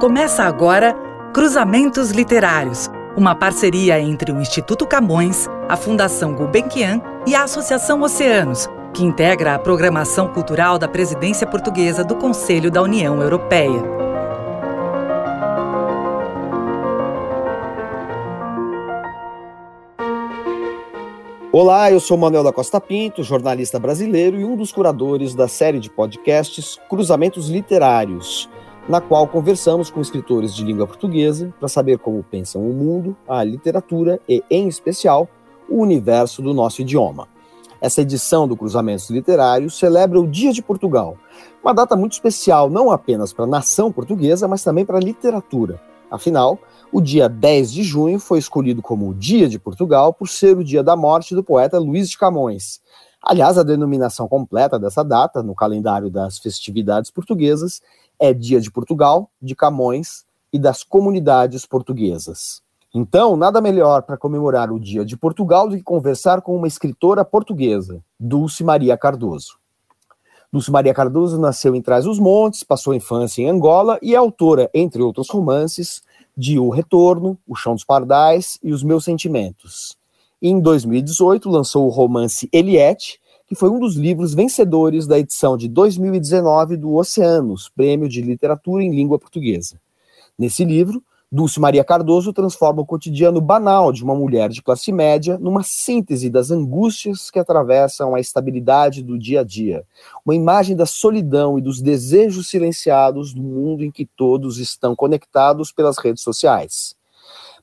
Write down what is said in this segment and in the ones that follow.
Começa agora Cruzamentos Literários, uma parceria entre o Instituto Camões, a Fundação Gulbenkian e a Associação Oceanos, que integra a programação cultural da presidência portuguesa do Conselho da União Europeia. Olá, eu sou Manuel da Costa Pinto, jornalista brasileiro e um dos curadores da série de podcasts Cruzamentos Literários na qual conversamos com escritores de língua portuguesa para saber como pensam o mundo, a literatura e, em especial, o universo do nosso idioma. Essa edição do Cruzamentos Literários celebra o Dia de Portugal, uma data muito especial não apenas para a nação portuguesa, mas também para a literatura. Afinal, o dia 10 de junho foi escolhido como o Dia de Portugal por ser o dia da morte do poeta Luís de Camões. Aliás, a denominação completa dessa data, no calendário das festividades portuguesas, é Dia de Portugal, de Camões e das comunidades portuguesas. Então, nada melhor para comemorar o Dia de Portugal do que conversar com uma escritora portuguesa, Dulce Maria Cardoso. Dulce Maria Cardoso nasceu em Trás-os-Montes, passou a infância em Angola e é autora, entre outros romances, de O Retorno, O Chão dos Pardais e Os Meus Sentimentos. em 2018 lançou o romance Eliette, que foi um dos livros vencedores da edição de 2019 do Oceanos, Prêmio de Literatura em Língua Portuguesa. Nesse livro, Dulce Maria Cardoso transforma o cotidiano banal de uma mulher de classe média numa síntese das angústias que atravessam a estabilidade do dia a dia, uma imagem da solidão e dos desejos silenciados do mundo em que todos estão conectados pelas redes sociais.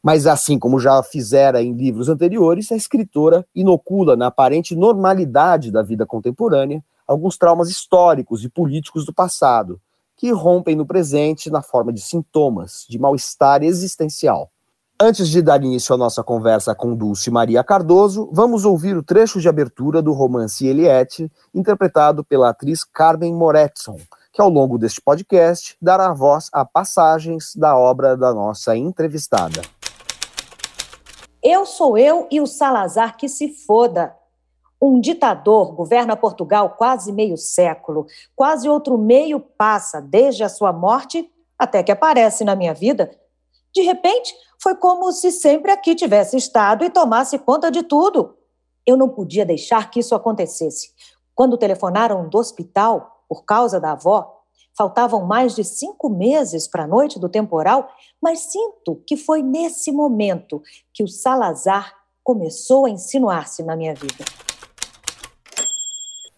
Mas, assim como já fizera em livros anteriores, a escritora inocula na aparente normalidade da vida contemporânea alguns traumas históricos e políticos do passado, que rompem no presente na forma de sintomas de mal-estar existencial. Antes de dar início à nossa conversa com Dulce Maria Cardoso, vamos ouvir o trecho de abertura do romance Eliette, interpretado pela atriz Carmen Moretson, que ao longo deste podcast dará voz a passagens da obra da nossa entrevistada. Eu sou eu e o Salazar que se foda. Um ditador governa Portugal quase meio século, quase outro meio passa desde a sua morte até que aparece na minha vida. De repente, foi como se sempre aqui tivesse estado e tomasse conta de tudo. Eu não podia deixar que isso acontecesse. Quando telefonaram do hospital por causa da avó, Faltavam mais de cinco meses para a noite do temporal, mas sinto que foi nesse momento que o Salazar começou a insinuar-se na minha vida.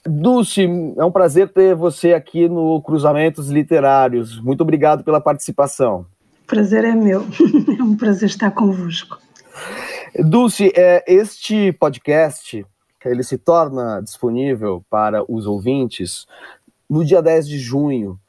Dulce, é um prazer ter você aqui no Cruzamentos Literários. Muito obrigado pela participação. Prazer é meu. É um prazer estar convosco. Dulce, é, este podcast ele se torna disponível para os ouvintes no dia 10 de junho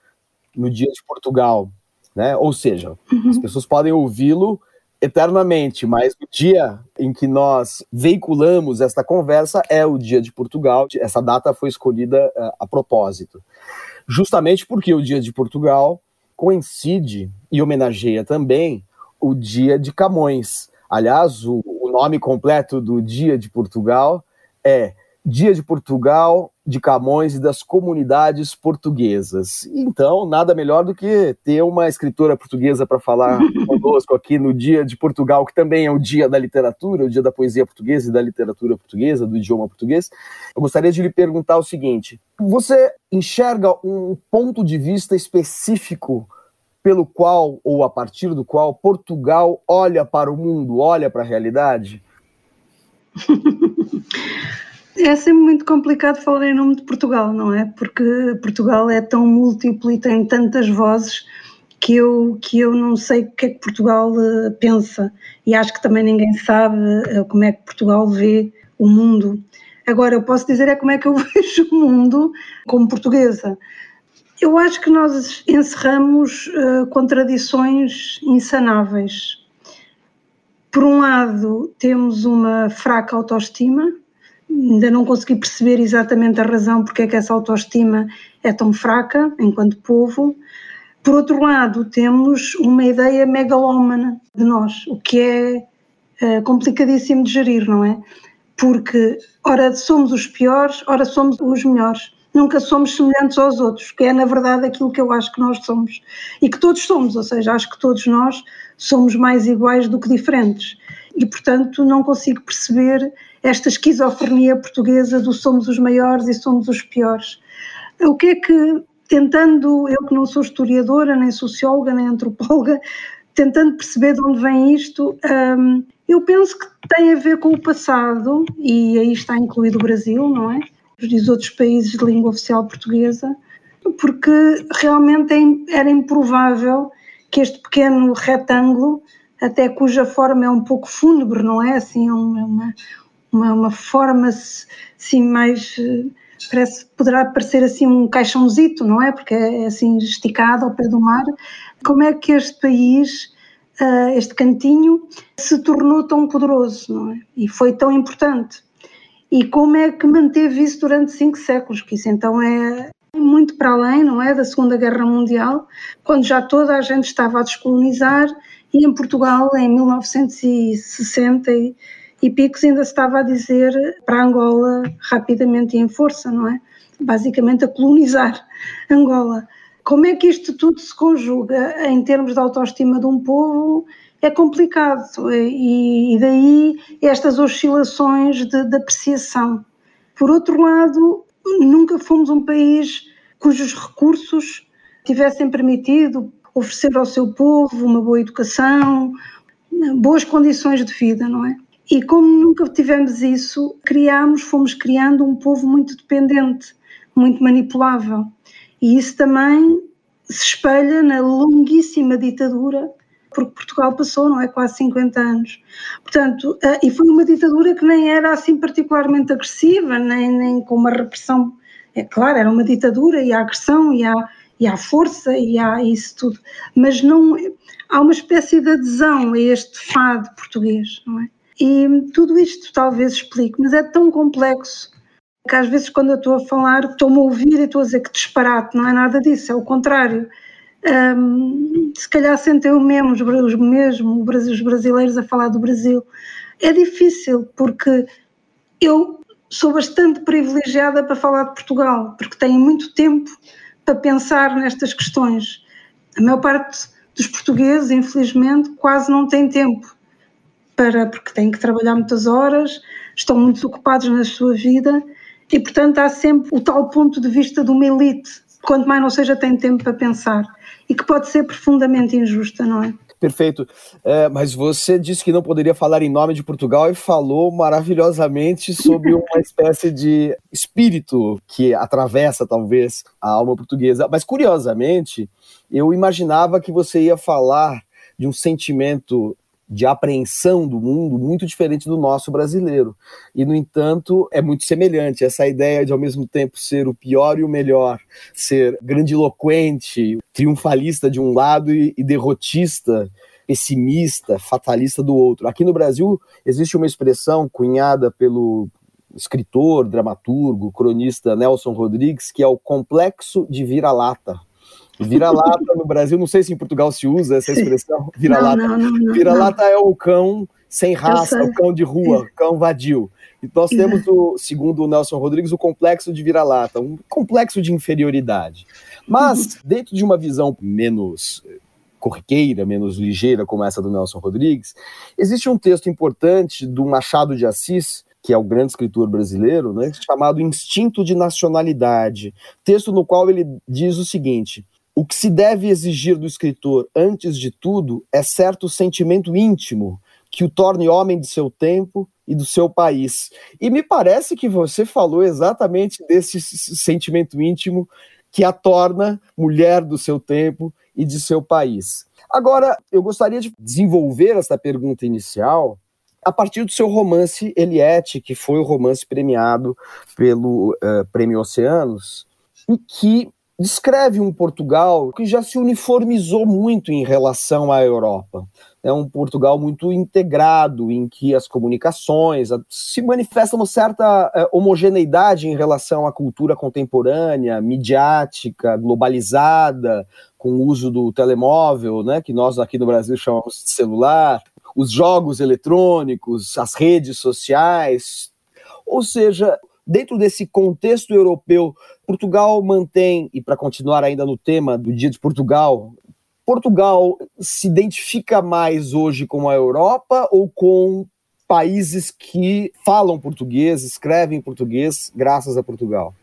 no dia de Portugal, né? Ou seja, uhum. as pessoas podem ouvi-lo eternamente, mas o dia em que nós veiculamos esta conversa é o dia de Portugal. Essa data foi escolhida uh, a propósito, justamente porque o dia de Portugal coincide e homenageia também o dia de Camões. Aliás, o, o nome completo do dia de Portugal é Dia de Portugal, de Camões e das comunidades portuguesas. Então, nada melhor do que ter uma escritora portuguesa para falar conosco aqui no Dia de Portugal, que também é o dia da literatura, o dia da poesia portuguesa e da literatura portuguesa, do idioma português. Eu gostaria de lhe perguntar o seguinte: você enxerga um ponto de vista específico pelo qual, ou a partir do qual, Portugal olha para o mundo, olha para a realidade? É sempre muito complicado falar em nome de Portugal, não é? Porque Portugal é tão múltiplo e tem tantas vozes que eu, que eu não sei o que é que Portugal uh, pensa e acho que também ninguém sabe uh, como é que Portugal vê o mundo. Agora, eu posso dizer é como é que eu vejo o mundo como portuguesa. Eu acho que nós encerramos uh, contradições insanáveis. Por um lado, temos uma fraca autoestima, ainda não consegui perceber exatamente a razão porque é que essa autoestima é tão fraca enquanto povo. Por outro lado, temos uma ideia megalómana de nós, o que é, é complicadíssimo de gerir, não é? Porque, ora somos os piores, ora somos os melhores. nunca somos semelhantes aos outros, que é na verdade aquilo que eu acho que nós somos e que todos somos, ou seja, acho que todos nós somos mais iguais do que diferentes. E portanto não consigo perceber esta esquizofrenia portuguesa do somos os maiores e somos os piores. O que é que, tentando, eu que não sou historiadora, nem socióloga, nem antropóloga, tentando perceber de onde vem isto, hum, eu penso que tem a ver com o passado, e aí está incluído o Brasil, não é? Os outros países de língua oficial portuguesa, porque realmente é era improvável que este pequeno retângulo, até cuja forma é um pouco fúnebre, não é? Assim, é uma, uma, uma forma assim mais parece poderá parecer assim um caixãozito, não é? Porque é assim esticado ao pé do mar. Como é que este país, ah, este cantinho, se tornou tão poderoso, não é? E foi tão importante. E como é que manteve isso durante cinco séculos? Que isso então é muito para além, não é, da Segunda Guerra Mundial, quando já toda a gente estava a descolonizar e em Portugal, em 1960 e picos ainda se estava a dizer para Angola rapidamente e em força, não é? Basicamente a colonizar Angola. Como é que isto tudo se conjuga em termos de autoestima de um povo? É complicado e, e daí estas oscilações de, de apreciação. Por outro lado, nunca fomos um país cujos recursos tivessem permitido oferecer ao seu povo uma boa educação, boas condições de vida, não é? E como nunca tivemos isso, criámos, fomos criando um povo muito dependente, muito manipulável. E isso também se espelha na longuíssima ditadura porque Portugal passou, não é? Quase 50 anos. Portanto, eh, e foi uma ditadura que nem era assim particularmente agressiva, nem, nem com uma repressão. É claro, era uma ditadura e a agressão e a, e a força e há isso tudo. Mas não. Há uma espécie de adesão a este fado português, não é? E tudo isto talvez explique, mas é tão complexo que às vezes quando eu estou a falar estou-me a ouvir e estou a dizer que disparate, não é nada disso, é o contrário. Um, se calhar sentem o mesmo, os mesmo, os brasileiros a falar do Brasil. É difícil porque eu sou bastante privilegiada para falar de Portugal, porque tenho muito tempo para pensar nestas questões. A maior parte dos portugueses, infelizmente, quase não tem tempo para, porque têm que trabalhar muitas horas, estão muito ocupados na sua vida e, portanto, há sempre o tal ponto de vista de uma elite, quanto mais não seja, tem tempo para pensar e que pode ser profundamente injusta, não é? Perfeito. É, mas você disse que não poderia falar em nome de Portugal e falou maravilhosamente sobre uma espécie de espírito que atravessa, talvez, a alma portuguesa. Mas, curiosamente, eu imaginava que você ia falar de um sentimento de apreensão do mundo muito diferente do nosso brasileiro. E, no entanto, é muito semelhante. Essa ideia de, ao mesmo tempo, ser o pior e o melhor, ser grandiloquente, triunfalista de um lado e, e derrotista, pessimista, fatalista do outro. Aqui no Brasil, existe uma expressão cunhada pelo escritor, dramaturgo, cronista Nelson Rodrigues, que é o complexo de vira-lata Vira-lata no Brasil, não sei se em Portugal se usa essa expressão. Vira-lata. Vira-lata é o cão sem raça, o cão de rua, cão vadio. E nós temos, o, segundo o Nelson Rodrigues, o complexo de vira-lata, um complexo de inferioridade. Mas, dentro de uma visão menos corriqueira, menos ligeira, como essa do Nelson Rodrigues, existe um texto importante do Machado de Assis, que é o grande escritor brasileiro, né, chamado Instinto de Nacionalidade, texto no qual ele diz o seguinte: o que se deve exigir do escritor, antes de tudo, é certo sentimento íntimo que o torne homem de seu tempo e do seu país. E me parece que você falou exatamente desse sentimento íntimo que a torna mulher do seu tempo e de seu país. Agora, eu gostaria de desenvolver essa pergunta inicial a partir do seu romance Eliette, que foi o romance premiado pelo uh, Prêmio Oceanos, e que descreve um Portugal que já se uniformizou muito em relação à Europa. É um Portugal muito integrado, em que as comunicações se manifestam uma certa eh, homogeneidade em relação à cultura contemporânea, midiática, globalizada, com o uso do telemóvel, né, que nós aqui no Brasil chamamos de celular, os jogos eletrônicos, as redes sociais. Ou seja, Dentro desse contexto europeu, Portugal mantém, e para continuar ainda no tema do Dia de Portugal, Portugal se identifica mais hoje com a Europa ou com países que falam português, escrevem português, graças a Portugal?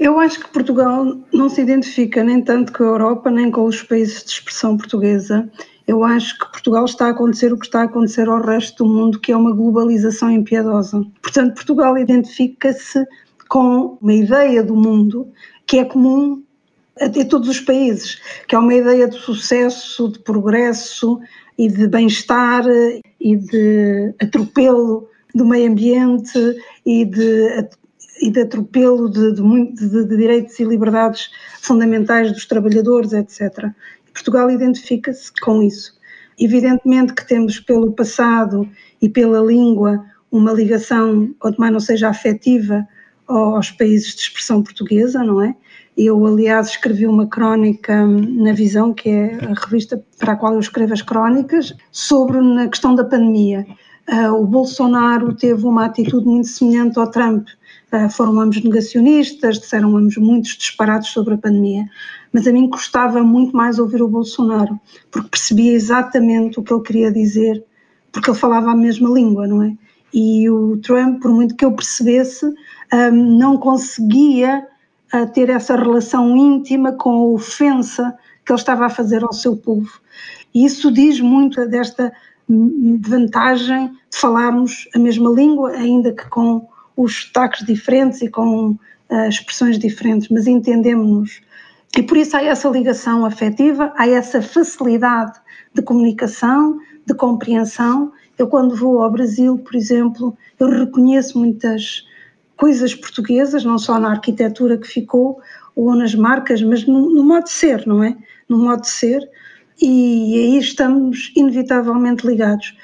Eu acho que Portugal não se identifica nem tanto com a Europa, nem com os países de expressão portuguesa. Eu acho que Portugal está a acontecer o que está a acontecer ao resto do mundo, que é uma globalização impiedosa. Portanto, Portugal identifica-se com uma ideia do mundo que é comum a todos os países, que é uma ideia de sucesso, de progresso e de bem-estar e de atropelo do meio ambiente e de, e de atropelo de, de, de, de direitos e liberdades fundamentais dos trabalhadores, etc. Portugal identifica-se com isso. Evidentemente que temos pelo passado e pela língua uma ligação, quanto mais não seja afetiva, aos países de expressão portuguesa, não é? Eu, aliás, escrevi uma crónica na Visão, que é a revista para a qual eu escrevo as crónicas, sobre a questão da pandemia. Uh, o Bolsonaro teve uma atitude muito semelhante ao Trump. Uh, foram ambos negacionistas, disseram ambos muitos disparados sobre a pandemia. Mas a mim custava muito mais ouvir o Bolsonaro, porque percebia exatamente o que ele queria dizer, porque ele falava a mesma língua, não é? E o Trump, por muito que eu percebesse, ah, não conseguia a ter essa relação íntima com a ofensa que ele estava a fazer ao seu povo. E isso diz muito desta vantagem de falarmos a mesma língua, ainda que com os sotaques diferentes e com uh, expressões diferentes, mas entendemos-nos. E por isso há essa ligação afetiva, há essa facilidade de comunicação, de compreensão. Eu, quando vou ao Brasil, por exemplo, eu reconheço muitas coisas portuguesas, não só na arquitetura que ficou ou nas marcas, mas no, no modo de ser, não é? No modo de ser, e aí estamos inevitavelmente ligados.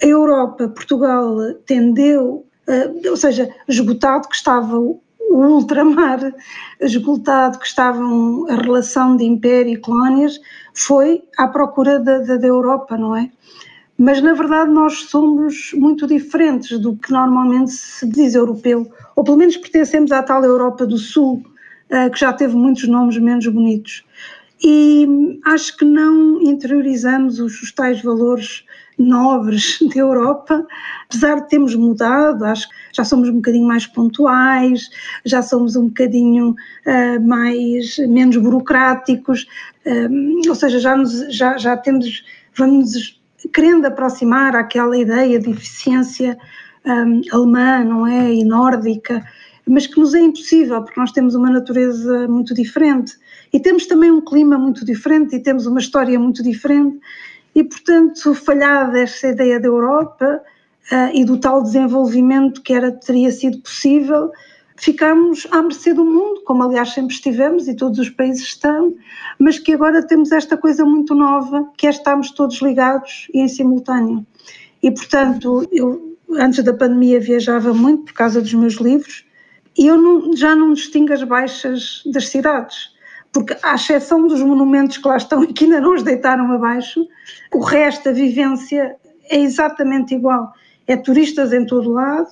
A Europa, Portugal tendeu, uh, ou seja, esgotado que estava o ultramar, esgotado que estava a relação de império e colónias, foi à procura da, da, da Europa, não é? mas na verdade nós somos muito diferentes do que normalmente se diz europeu, ou pelo menos pertencemos à tal Europa do Sul, uh, que já teve muitos nomes menos bonitos. E acho que não interiorizamos os, os tais valores nobres da Europa, apesar de termos mudado, acho que já somos um bocadinho mais pontuais, já somos um bocadinho uh, mais, menos burocráticos, uh, ou seja, já, nos, já, já temos, vamos querendo aproximar àquela ideia de eficiência um, alemã, não é? E nórdica, mas que nos é impossível, porque nós temos uma natureza muito diferente e temos também um clima muito diferente e temos uma história muito diferente. E, portanto, falhada esta ideia da Europa uh, e do tal desenvolvimento que era, teria sido possível, ficamos à mercê do mundo, como aliás sempre estivemos e todos os países estão, mas que agora temos esta coisa muito nova, que é estarmos todos ligados e em simultâneo. E portanto, eu antes da pandemia viajava muito por causa dos meus livros e eu não, já não distingo as baixas das cidades, porque à exceção dos monumentos que lá estão e que ainda não os deitaram abaixo, o resto, a vivência é exatamente igual. É turistas em todo lado,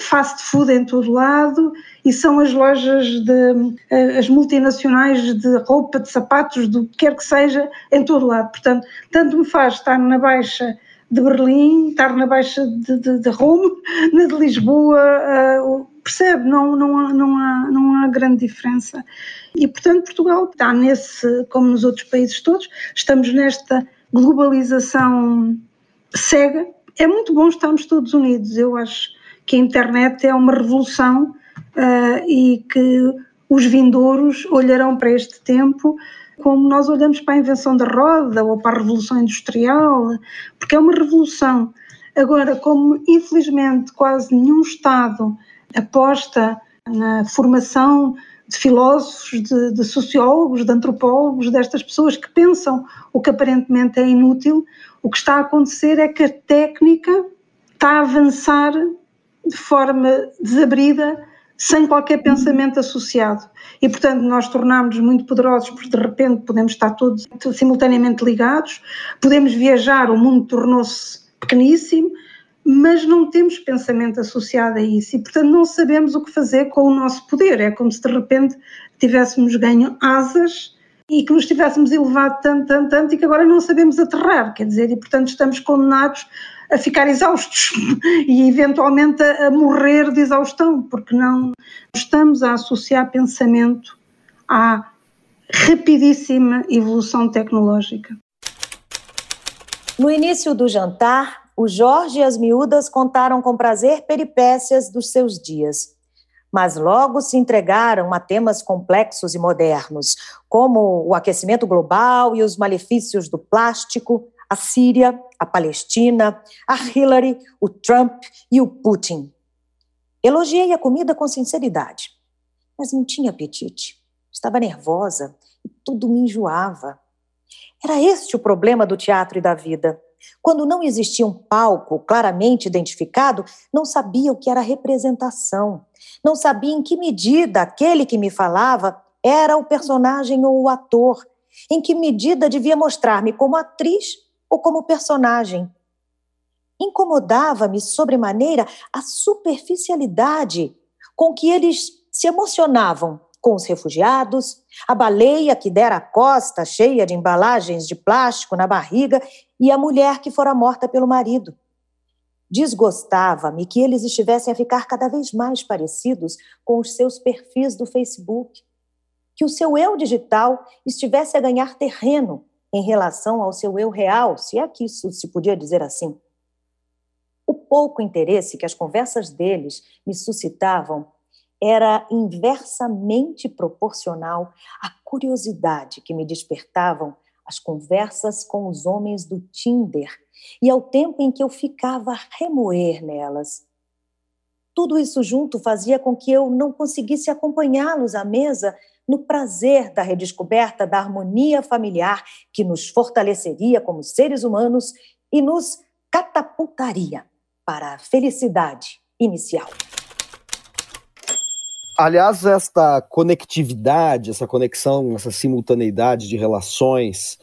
fast food em todo lado e são as lojas de eh, as multinacionais de roupa, de sapatos, do que quer que seja, em todo lado. Portanto, tanto me faz estar na Baixa de Berlim, estar na Baixa de, de, de Roma, na de Lisboa, uh, percebe? Não, não, há, não, há, não há grande diferença. E, portanto, Portugal está nesse, como nos outros países todos, estamos nesta globalização cega. É muito bom estarmos todos unidos, eu acho que a internet é uma revolução uh, e que os vindouros olharão para este tempo como nós olhamos para a invenção da roda ou para a revolução industrial, porque é uma revolução. Agora, como infelizmente quase nenhum Estado aposta na formação de filósofos, de, de, sociólogos, de antropólogos, destas pessoas que pensam o que aparentemente é inútil, o que está a acontecer é que a técnica está a avançar de forma desabrida, sem qualquer pensamento associado. E, portanto, nós tornámos-nos muito poderosos porque, de repente, podemos estar todos simultaneamente ligados, podemos viajar, o mundo tornou-se pequeníssimo, mas não temos pensamento associado a isso e, portanto, não sabemos o que fazer com o nosso poder. É como se de repente tivéssemos ganho asas e que nos tivéssemos elevado tanto, tanto, tanto e que agora não sabemos aterrar, quer dizer, e portanto estamos condenados a ficar exaustos e eventualmente a, a morrer de exaustão, porque não estamos a associar pensamento à rapidíssima evolução tecnológica. No início do jantar, o Jorge e as miúdas contaram com prazer peripécias dos seus dias. Mas logo se entregaram a temas complexos e modernos, como o aquecimento global e os malefícios do plástico, a Síria, a Palestina, a Hillary, o Trump e o Putin. Elogiei a comida com sinceridade, mas não tinha apetite. Estava nervosa e tudo me enjoava. Era este o problema do teatro e da vida. Quando não existia um palco claramente identificado, não sabia o que era representação. Não sabia em que medida aquele que me falava era o personagem ou o ator. Em que medida devia mostrar-me como atriz ou como personagem. Incomodava-me sobremaneira a superficialidade com que eles se emocionavam com os refugiados, a baleia que dera a costa cheia de embalagens de plástico na barriga e a mulher que fora morta pelo marido. Desgostava-me que eles estivessem a ficar cada vez mais parecidos com os seus perfis do Facebook, que o seu eu digital estivesse a ganhar terreno em relação ao seu eu real, se é que isso se podia dizer assim. O pouco interesse que as conversas deles me suscitavam era inversamente proporcional à curiosidade que me despertavam as conversas com os homens do Tinder e ao tempo em que eu ficava a remoer nelas. Tudo isso junto fazia com que eu não conseguisse acompanhá-los à mesa no prazer da redescoberta da harmonia familiar que nos fortaleceria como seres humanos e nos catapultaria para a felicidade inicial. Aliás, esta conectividade, essa conexão, essa simultaneidade de relações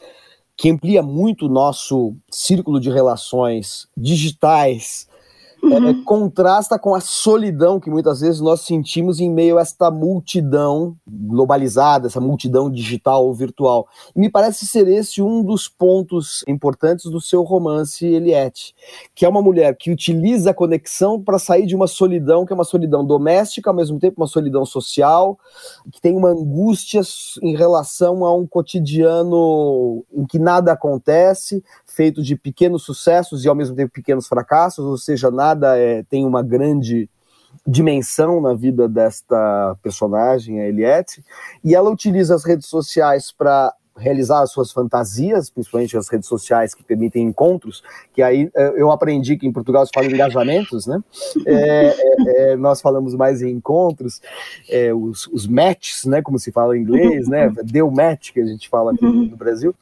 que amplia muito o nosso círculo de relações digitais uhum. é, contrasta com a solidão que muitas vezes nós sentimos em meio a esta multidão globalizada, essa multidão digital ou virtual. E me parece ser esse um dos pontos importantes do seu romance, Eliette, que é uma mulher que utiliza a conexão para sair de uma solidão, que é uma solidão doméstica, ao mesmo tempo uma solidão social, que tem uma angústia em relação a um cotidiano em que nada acontece, feito de pequenos sucessos e ao mesmo tempo pequenos fracassos, ou seja, nada é, tem uma grande dimensão na vida desta personagem, a Eliette, e ela utiliza as redes sociais para realizar as suas fantasias, principalmente as redes sociais que permitem encontros, que aí é, eu aprendi que em Portugal se fala engajamentos, né? É, é, é, nós falamos mais em encontros, é, os, os matches, né? Como se fala em inglês, né? Deu match que a gente fala aqui no Brasil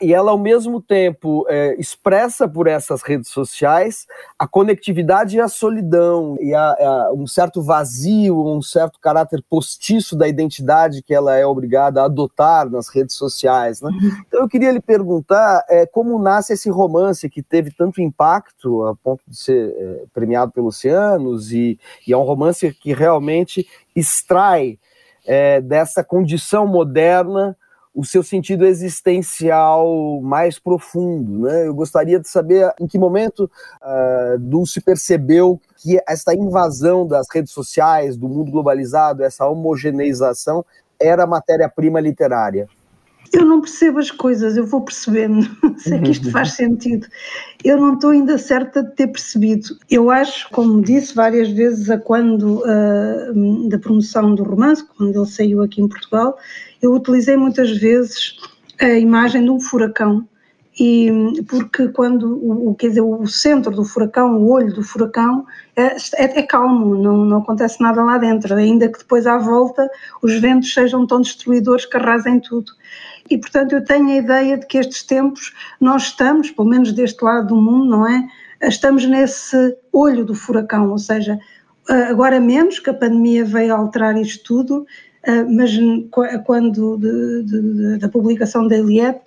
e ela, ao mesmo tempo, é, expressa por essas redes sociais a conectividade e a solidão, e a, a, um certo vazio, um certo caráter postiço da identidade que ela é obrigada a adotar nas redes sociais. Né? Uhum. Então, eu queria lhe perguntar é, como nasce esse romance que teve tanto impacto, a ponto de ser é, premiado pelos Oceanos, e, e é um romance que realmente extrai é, dessa condição moderna o seu sentido existencial mais profundo. Né? Eu gostaria de saber em que momento uh, Dulce percebeu que esta invasão das redes sociais, do mundo globalizado, essa homogeneização, era matéria-prima literária. Eu não percebo as coisas, eu vou percebendo, se é que isto faz sentido. Eu não estou ainda certa de ter percebido. Eu acho, como disse várias vezes, a quando uh, da promoção do romance, quando ele saiu aqui em Portugal, eu utilizei muitas vezes a imagem de um furacão e porque quando o, quer dizer, o centro do furacão, o olho do furacão é, é, é, calmo, não, não acontece nada lá dentro, ainda que depois à volta os ventos sejam tão destruidores que arrasem tudo. E portanto eu tenho a ideia de que estes tempos nós estamos, pelo menos deste lado do mundo, não é? Estamos nesse olho do furacão, ou seja, agora menos que a pandemia veio alterar isto tudo, mas quando de, de, da publicação da Eliette,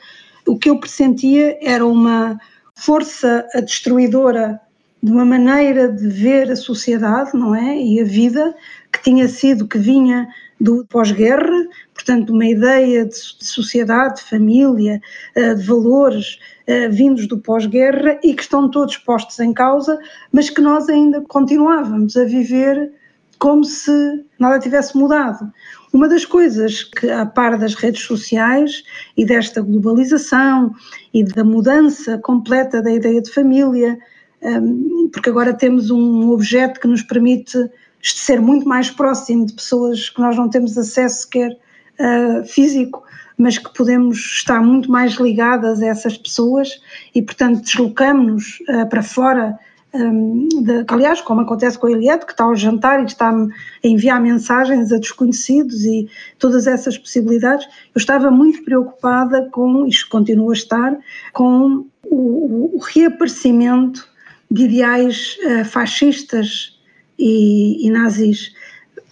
o que eu pressentia era uma força destruidora de uma maneira de ver a sociedade, não é? E a vida que tinha sido, que vinha do pós-guerra, portanto, uma ideia de sociedade, de família, eh, de valores eh, vindos do pós-guerra e que estão todos postos em causa, mas que nós ainda continuávamos a viver como se nada tivesse mudado. Uma das coisas que, a par das redes sociais e desta globalização e da mudança completa da ideia de família, ehm, porque agora temos um objeto que nos permite ser muito mais próximo de pessoas que nós não temos acesso sequer uh, físico, mas que podemos estar muito mais ligadas a essas pessoas e, portanto, deslocamos-nos uh, para fora. De, aliás, como acontece com a Eliette, que está ao jantar e está-me a enviar mensagens a desconhecidos e todas essas possibilidades, eu estava muito preocupada com, isto continua a estar, com o, o reaparecimento de ideais uh, fascistas e, e nazis.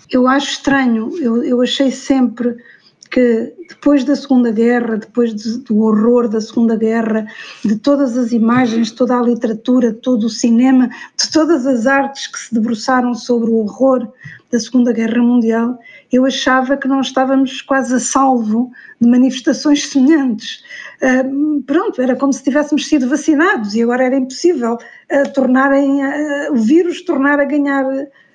Eu acho estranho, eu, eu achei sempre que depois da Segunda Guerra, depois de, do horror da Segunda Guerra, de todas as imagens, toda a literatura, todo o cinema, de todas as artes que se debruçaram sobre o horror da Segunda Guerra Mundial, eu achava que não estávamos quase a salvo de manifestações semelhantes. Uh, pronto, era como se tivéssemos sido vacinados e agora era impossível uh, tornarem, uh, o vírus tornar a ganhar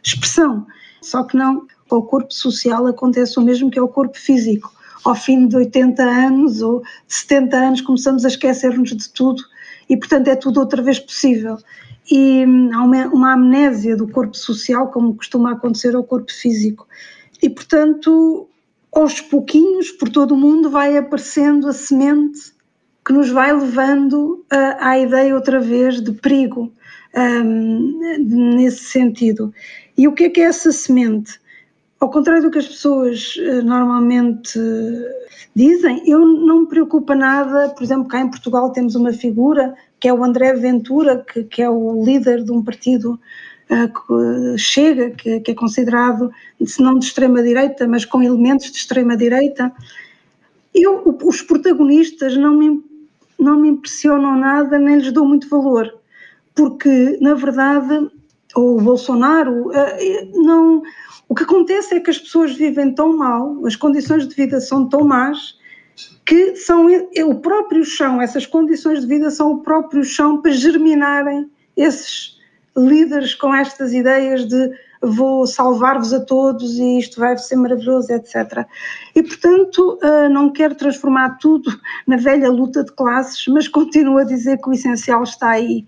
expressão. Só que não, ao corpo social acontece o mesmo que ao corpo físico. Ao fim de 80 anos ou de 70 anos começamos a esquecer-nos de tudo e, portanto, é tudo outra vez possível. E hum, há uma, uma amnésia do corpo social, como costuma acontecer ao corpo físico. E, portanto, aos pouquinhos, por todo o mundo, vai aparecendo a semente que nos vai levando à, à ideia outra vez de perigo, um, nesse sentido. E o que é que é essa semente? Ao contrário do que as pessoas uh, normalmente dizem, eu não me preocupa nada, por exemplo, cá em Portugal temos uma figura que é o André Ventura, que, que é o líder de um partido uh, que chega, que, que, é considerado, se não de extrema-direita, mas com elementos de extrema-direita. Eu, os protagonistas não me, não me impressionam nada, nem lhes dou muito valor, porque, na verdade, o Bolsonaro uh, não o que acontece é que as pessoas vivem tão mal, as condições de vida são tão más, que são é o próprio chão, essas condições de vida são o próprio chão para germinarem esses líderes com estas ideias de vou salvar-vos a todos e isto vai ser maravilhoso, etc. E, portanto, ah, não quero transformar tudo na velha luta de classes, mas continuo a dizer que o essencial está aí,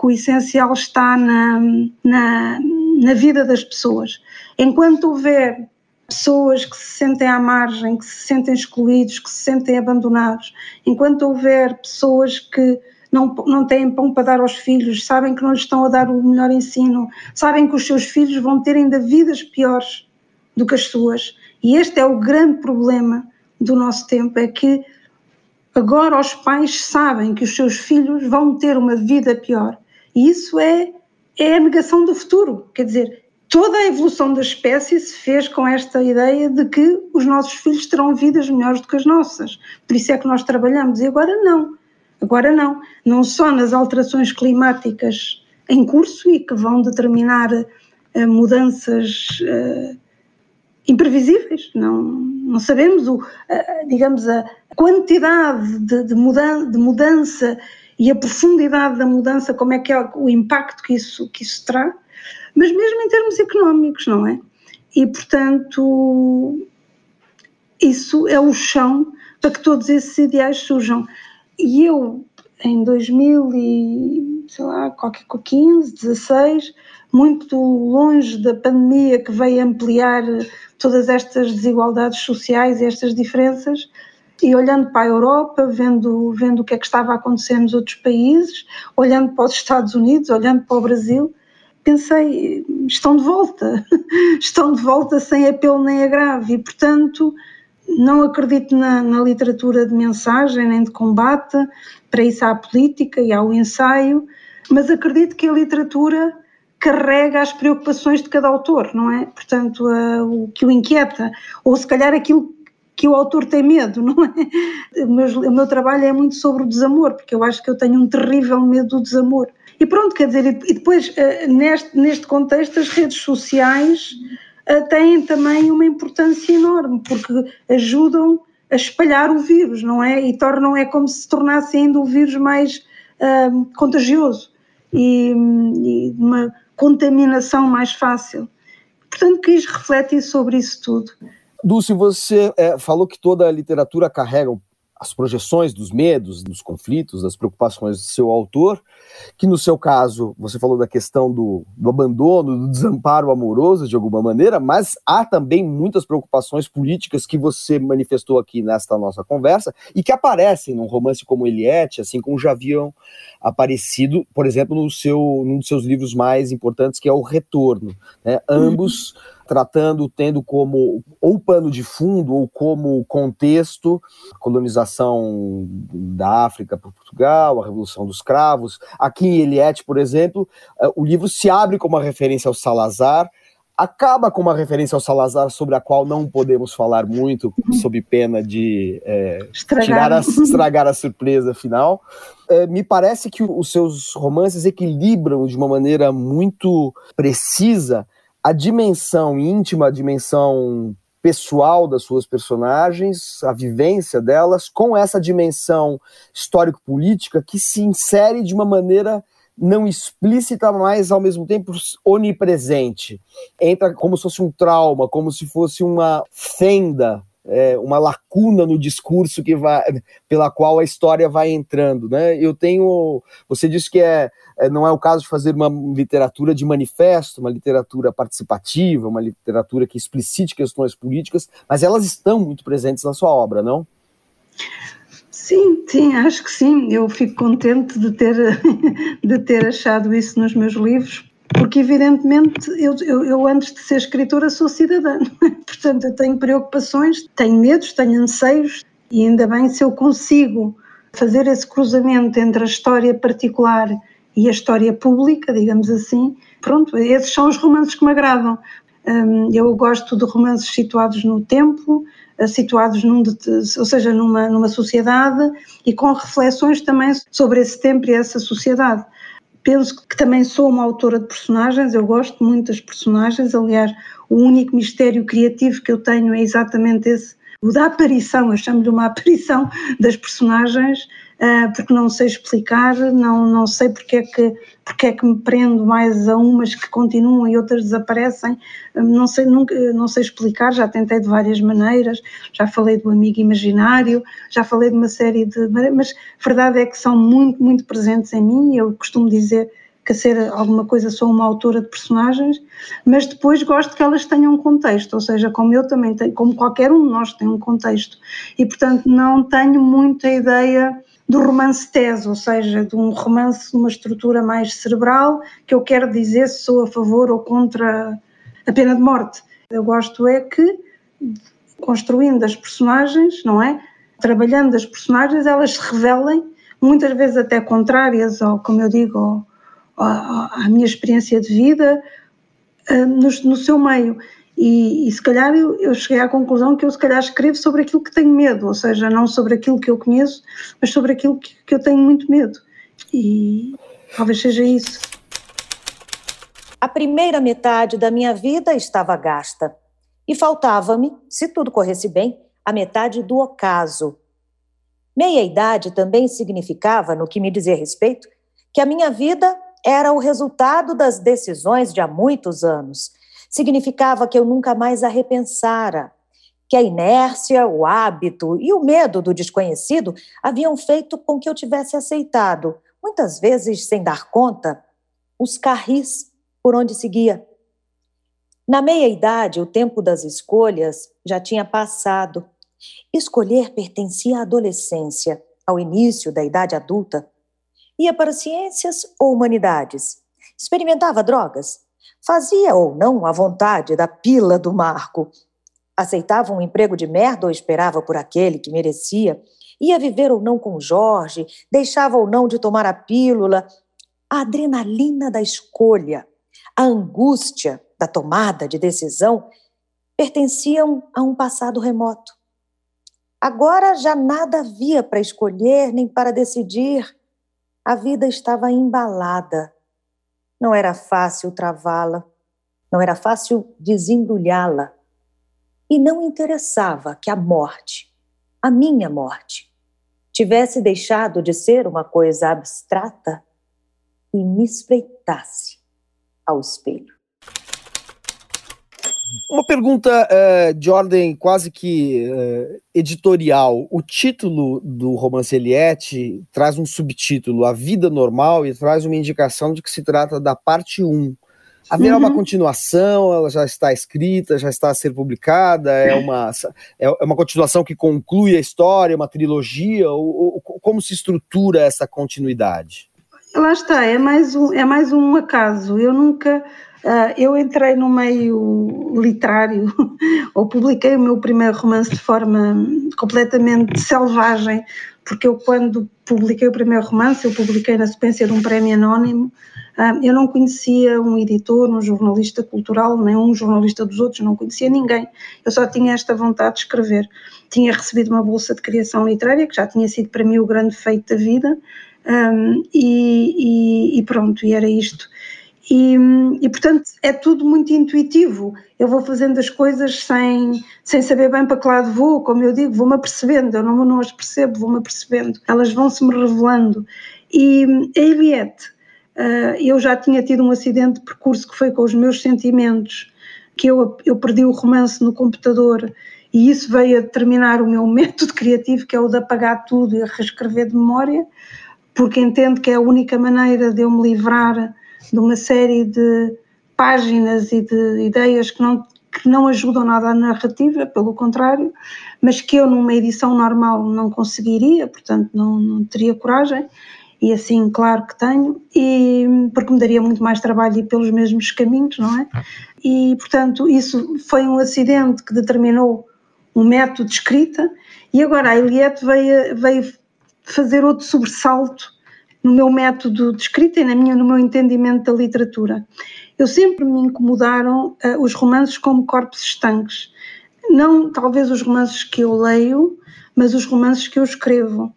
que o essencial está na, na, na vida das pessoas. Enquanto houver pessoas que se sentem à margem, que se sentem excluídos, que se sentem abandonados, enquanto houver pessoas que não, não têm pão para dar aos filhos, sabem que não lhes estão a dar o melhor ensino, sabem que os seus filhos vão ter ainda vidas piores do que as suas. E este é o grande problema do nosso tempo, é que agora os pais sabem que os seus filhos vão ter uma vida pior. Isso é, é a negação do futuro. Quer dizer, toda a evolução da espécie se fez com esta ideia de que os nossos filhos terão vidas melhores do que as nossas. Por isso é que nós trabalhamos. E agora não. Agora não. Não só nas alterações climáticas em curso e que vão determinar uh, mudanças uh, imprevisíveis. Não, não sabemos, o, uh, digamos, a quantidade de, de, mudan de mudança e a profundidade da mudança, como é que é o impacto que isso, que isso terá mas mesmo em termos económicos, não é? E, portanto, isso é o chão para que todos esses ideais surjam. E eu, em 2000 e, sei lá, qualquer 15, 16, muito longe da pandemia que veio ampliar todas estas desigualdades sociais e estas diferenças, e olhando para a Europa, vendo, vendo o que é que estava a acontecer nos outros países, olhando para os Estados Unidos, olhando para o Brasil, pensei, estão de volta, estão de volta sem apelo nem agravo. E, portanto, não acredito na, na, literatura de mensagem nem de combate, para isso há a política e há o ensaio, mas acredito que a literatura carrega as preocupações de cada autor, não é? Portanto, o que o inquieta, ou se calhar aquilo que o autor tem medo, não é? O meu, o meu trabalho é muito sobre o desamor, porque eu acho que eu tenho um terrível medo do desamor E pronto, quer dizer, e depois, eh, neste, neste contexto, as redes sociais eh, têm também uma importância enorme, porque ajudam a espalhar o vírus, não é? E tornam, é como se tornasse ainda o vírus mais uh, contagioso e, e uma contaminação mais fácil. Portanto, quis refletir sobre isso tudo. Dulce, você é, falou que toda a literatura carrega as projeções dos medos, dos conflitos, das preocupações do seu autor, que no seu caso, você falou da questão do, do, abandono, do desamparo amoroso de alguma maneira, mas há também muitas preocupações políticas que você manifestou aqui nesta nossa conversa e que aparecem num romance como Eliette, assim como já haviam aparecido, por exemplo, no seu, num dos seus livros mais importantes, que é O Retorno. Né? Ambos tratando, tendo como ou pano de fundo ou como contexto a colonização da África por Portugal, a Revolução dos Cravos. Aqui em Eliette, por exemplo, eh, o livro se abre com uma referência ao Salazar, acaba com uma referência ao Salazar sobre a qual não podemos falar muito, sob pena de é, estragar. A, estragar a surpresa final. É, me parece que os seus romances equilibram de uma maneira muito precisa a dimensão íntima, a dimensão pessoal das suas personagens, a vivência delas, com essa dimensão histórico-política que se insere de uma maneira não explícita, mas ao mesmo tempo onipresente. Entra como se fosse um trauma, como se fosse uma fenda é, uma lacuna no discurso que vai, pela qual a história vai entrando, né? Eu tenho, você disse que é, é, não é o caso de fazer uma literatura de manifesto, uma literatura participativa, uma literatura que explicite questões políticas, mas elas estão muito presentes na sua obra, não? Sim, sim, acho que sim. Eu fico contente de ter, de ter achado isso nos meus livros, porque evidentemente eu, eu, eu, antes de ser escritora sou cidadã, portanto eu tenho preocupações, tenho medos, tenho anseios e ainda bem se eu consigo fazer esse cruzamento entre a história particular e a história pública, digamos assim, pronto, esses são os romances que me agradam. Hum, eu gosto de romances situados no tempo, eh, situados num, ou seja, numa, numa sociedade e com reflexões também sobre esse tempo e essa sociedade. Penso que também sou uma autora de personagens, eu gosto muito das personagens, aliás, o único mistério criativo que eu tenho é exatamente esse, o da aparição, eu chamo-lhe uma aparição das personagens, porque não sei explicar, não, não sei porque é, que, porque é que me prendo mais a umas que continuam e outras desaparecem, uh, não, sei, nunca, não sei explicar, já tentei de várias maneiras, já falei do amigo imaginário, já falei de uma série de. Mas a verdade é que são muito, muito presentes em mim, eu costumo dizer que a ser alguma coisa sou uma autora de personagens, mas depois gosto que elas tenham um contexto, ou seja, como eu também tenho, como qualquer um de nós tem um contexto, e portanto não tenho muita ideia do romance tese, ou seja, de um romance de uma estrutura mais cerebral, que eu quero dizer se sou a favor ou contra a pena de morte. Eu gosto é que, construindo as personagens, não é? Trabalhando as personagens, elas se revelem, muitas vezes até contrárias, ou como eu digo, à minha experiência de vida, eh, no, no seu meio. E, e, se calhar eu, eu, cheguei à conclusão que eu se calhar escrevo sobre aquilo que tenho medo, ou seja, não sobre aquilo que eu conheço, mas sobre aquilo que, que eu tenho muito medo. E talvez seja isso. A primeira metade da minha vida estava gasta e faltava-me, se tudo corresse bem, a metade do ocaso. Meia-idade também significava, no que me dizia respeito, que a minha vida era o resultado das decisões de há muitos anos significava que eu nunca mais a repensara, que a inércia, o hábito e o medo do desconhecido haviam feito com que eu tivesse aceitado, muitas vezes sem dar conta, os carris por onde seguia. Na meia-idade, o tempo das escolhas já tinha passado. Escolher pertencia à adolescência, ao início da idade adulta. Ia para ciências ou humanidades? Experimentava drogas? Fazia ou não a vontade da pila do Marco. Aceitava um emprego de merda ou esperava por aquele que merecia. Ia viver ou não com Jorge, deixava ou não de tomar a pílula. A adrenalina da escolha, a angústia da tomada de decisão pertenciam a um passado remoto. Agora já nada havia para escolher nem para decidir. A vida estava embalada. Não era fácil travá-la, não era fácil desembrulhá-la. E não interessava que a morte, a minha morte, tivesse deixado de ser uma coisa abstrata e me espreitasse ao espelho. Uma pergunta uh, de ordem quase que uh, editorial. O título do romance Eliette traz um subtítulo, A Vida Normal, e traz uma indicação de que se trata da parte 1. Haverá uhum. uma continuação, ela já está escrita, já está a ser publicada, é uma, é, é uma continuação que conclui a história, uma trilogia, ou, ou, como se estrutura essa continuidade? Lá está, é mais um, é mais um acaso. Eu nunca Uh, eu entrei no meio literário, ou publiquei o meu primeiro romance de forma completamente selvagem, porque eu, quando publiquei o primeiro romance, eu publiquei na sequência de um prémio anónimo. Uh, eu não conhecia um editor, um jornalista cultural, nem um jornalista dos outros, não conhecia ninguém. Eu só tinha esta vontade de escrever. Tinha recebido uma bolsa de criação literária, que já tinha sido para mim o grande feito da vida, um, e, e, e pronto, e era isto. E, e, portanto é tudo muito intuitivo. Eu vou fazendo as coisas sem, sem saber bem para que lado vou, como eu digo, vou-me apercebendo, eu não, não as percebo, vou-me apercebendo, elas vão-se-me revelando. E a Eliette, uh, eu já tinha tido um acidente de percurso que foi com os meus sentimentos, que eu, eu perdi o romance no computador e isso veio a determinar o meu método criativo, que é o de apagar tudo e reescrever de memória, porque entendo que é a única maneira de eu me livrar de uma série de páginas e de ideias que não, que não ajudam nada à narrativa, pelo contrário, mas que eu numa edição normal não conseguiria, portanto não, não teria coragem, e assim, claro que tenho, e, porque me daria muito mais trabalho ir pelos mesmos caminhos, não é? E, portanto, isso foi um acidente que determinou um método de escrita, e agora a Eliette veio, veio fazer outro sobressalto no meu método de escrita e na minha, no meu entendimento da literatura. Eu sempre me incomodaram uh, os romances como corpos estanques. Não talvez os romances que eu leio, mas os romances que eu escrevo.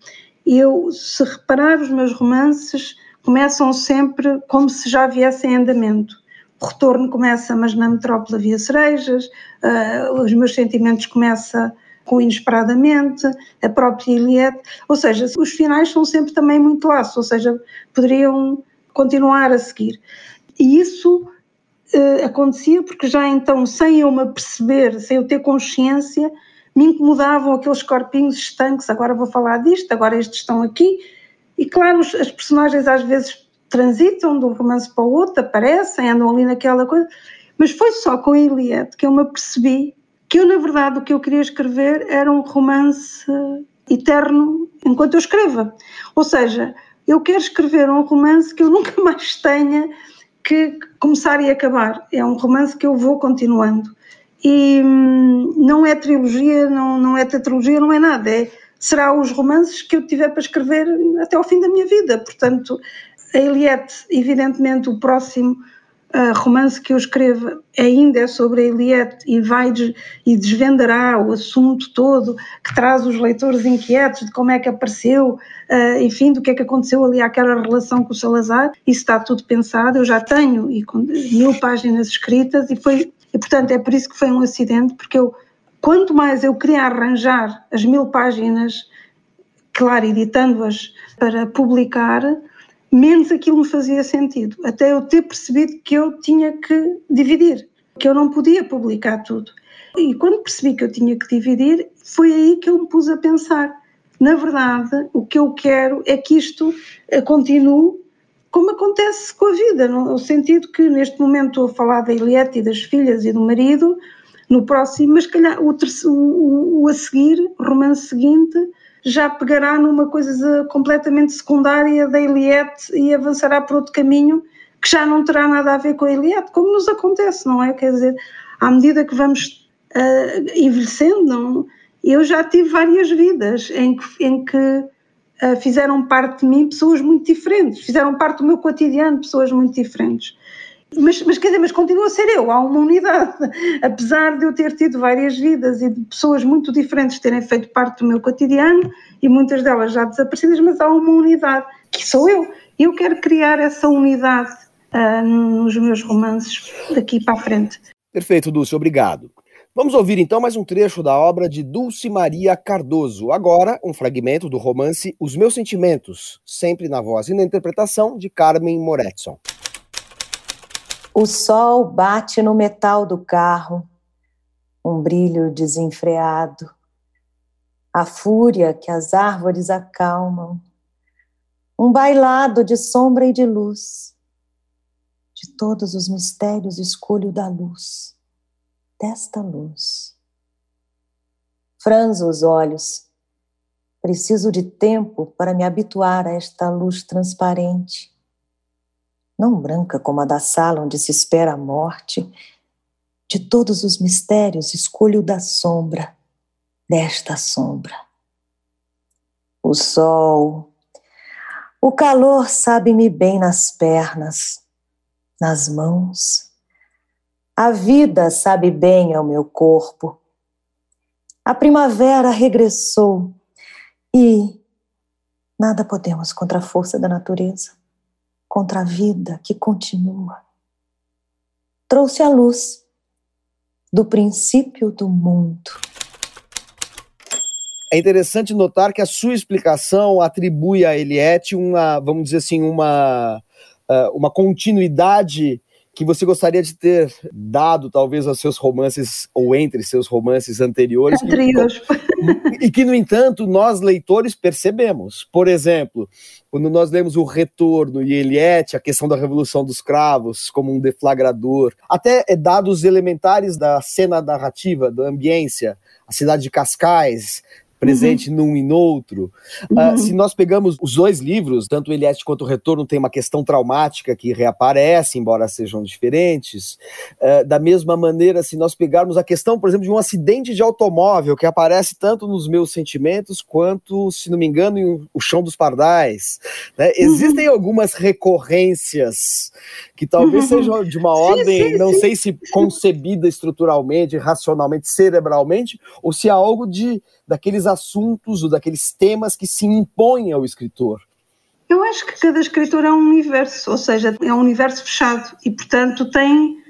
Eu, se reparar, os meus romances começam sempre como se já viessem em andamento. O retorno começa, mas na metrópole havia cerejas, uh, os meus sentimentos começam com Inesperadamente, a própria Iliette, ou seja, os finais são sempre também muito laços, ou seja, poderiam continuar a seguir. E isso uh, acontecia porque já então, sem eu me aperceber, sem eu ter consciência, me incomodavam aqueles corpinhos estanques, agora vou falar disto, agora estes estão aqui, e claro, os, as personagens às vezes transitam de um romance para o outro, aparecem, andam ali naquela coisa, mas foi só com a Iliette que eu me apercebi que eu, na verdade, o que eu queria escrever era um romance eterno enquanto eu escreva. Ou seja, eu quero escrever um romance que eu nunca mais tenha que começar e acabar. É um romance que eu vou continuando. E hum, não é trilogia, não, não é tetralogia, não é nada. É, será os romances que eu tiver para escrever até ao fim da minha vida. Portanto, a Eliette, evidentemente, o próximo uh, romance que eu escrevo ainda é sobre a Eliette e vai des e desvendará o assunto todo, que traz os leitores inquietos de como é que apareceu, uh, enfim, do que é que aconteceu ali àquela relação com o Salazar. Isso está tudo pensado, eu já tenho e com mil páginas escritas e foi e portanto é por isso que foi um acidente, porque eu quanto mais eu queria arranjar as mil páginas, claro, editando-as para publicar, menos aquilo me fazia sentido, até eu ter percebido que eu tinha que dividir, que eu não podia publicar tudo. E quando percebi que eu tinha que dividir, foi aí que eu me pus a pensar. Na verdade, o que eu quero é que isto eh, continue como acontece com a vida, no sentido que neste momento estou a falar da Eliette e das filhas e do marido, no próximo, mas calhar o, terceiro, o, o a seguir, o romance seguinte, já pegará numa coisa completamente secundária da Eliette e avançará por outro caminho que já não terá nada a ver com a Eliette, como nos acontece, não é? Quer dizer, à medida que vamos uh, envelhecendo, não, eu já tive várias vidas em que, em que uh, fizeram parte de mim pessoas muito diferentes, fizeram parte do meu cotidiano pessoas muito diferentes. Mas, mas quer dizer, mas continua a ser eu, há uma unidade. Apesar de eu ter tido várias vidas e de pessoas muito diferentes terem feito parte do meu cotidiano e muitas delas já desaparecidas, mas há uma unidade. que sou eu. Eu quero criar essa unidade uh, nos meus romances daqui para a frente. Perfeito, Dulce, obrigado. Vamos ouvir então mais um trecho da obra de Dulce Maria Cardoso. Agora, um fragmento do romance Os Meus Sentimentos, sempre na voz e na interpretação de Carmen Moretson. O sol bate no metal do carro, um brilho desenfreado. A fúria que as árvores acalmam, um bailado de sombra e de luz. De todos os mistérios escolho da luz, desta luz. Franzo os olhos. Preciso de tempo para me habituar a esta luz transparente não branca como a da sala onde se espera a morte. De todos os mistérios, escolho o da sombra, desta sombra. O sol, o calor sabe-me bem nas pernas, nas mãos. A vida sabe bem ao meu corpo. A primavera regressou e nada podemos contra a força da natureza contra a vida que continua. Trouxe a luz do princípio do mundo. É interessante notar que a sua explicação atribui a Eliette uma, vamos dizer assim, uma, ah, uma continuidade que você gostaria de ter dado, talvez, aos seus romances, ou entre seus romances anteriores. Entre e que, no entanto, nós leitores percebemos. Por exemplo, quando nós lemos O Retorno e Eliette, a questão da Revolução dos Cravos como um deflagrador, até é dados elementares da cena narrativa, da ambiência, a cidade de Cascais, presente uhum. num e no outro. Ah, uhum. Uh, se nós pegamos os dois livros, tanto o Eliette quanto o Retorno, tem uma questão traumática que reaparece, embora sejam diferentes. Uh, da mesma maneira, se nós pegarmos a questão, por exemplo, de um acidente de automóvel, que aparece tanto nos meus sentimentos quanto, se não me engano, em O Chão dos Pardais. Né? Uhum. Existem algumas recorrências que talvez uhum. sejam de uma ordem, sim, sim, não sim. sei se concebida estruturalmente, racionalmente, cerebralmente, ou se há algo de daqueles assuntos ou daqueles temas que se impõem ao escritor? Eu acho que cada escritor é um universo, ou seja, é um universo fechado e, portanto, tem